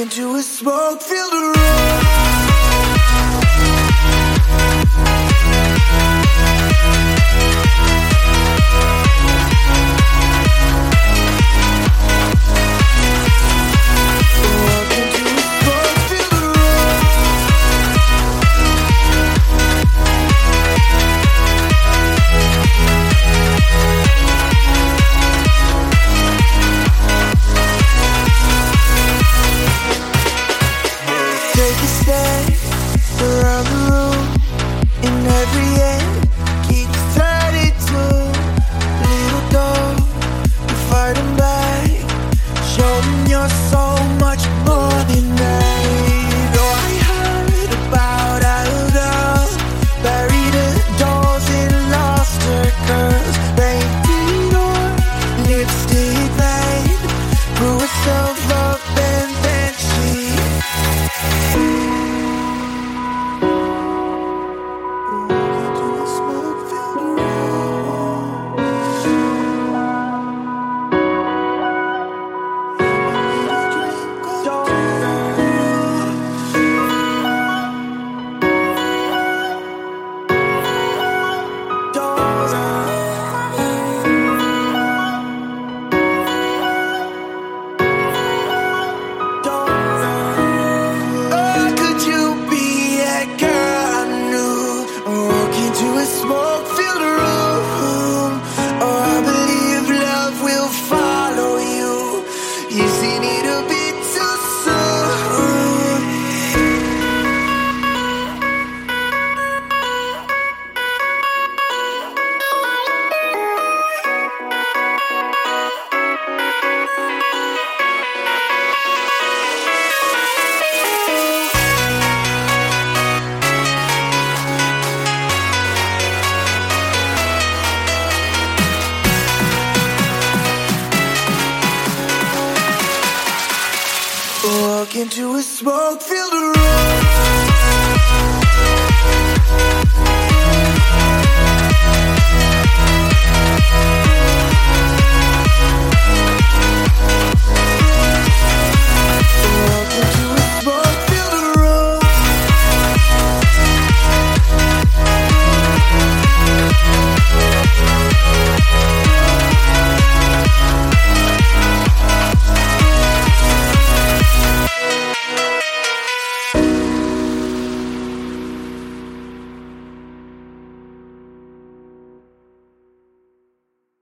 into a smoke-filled room. Into a smoke-filled room.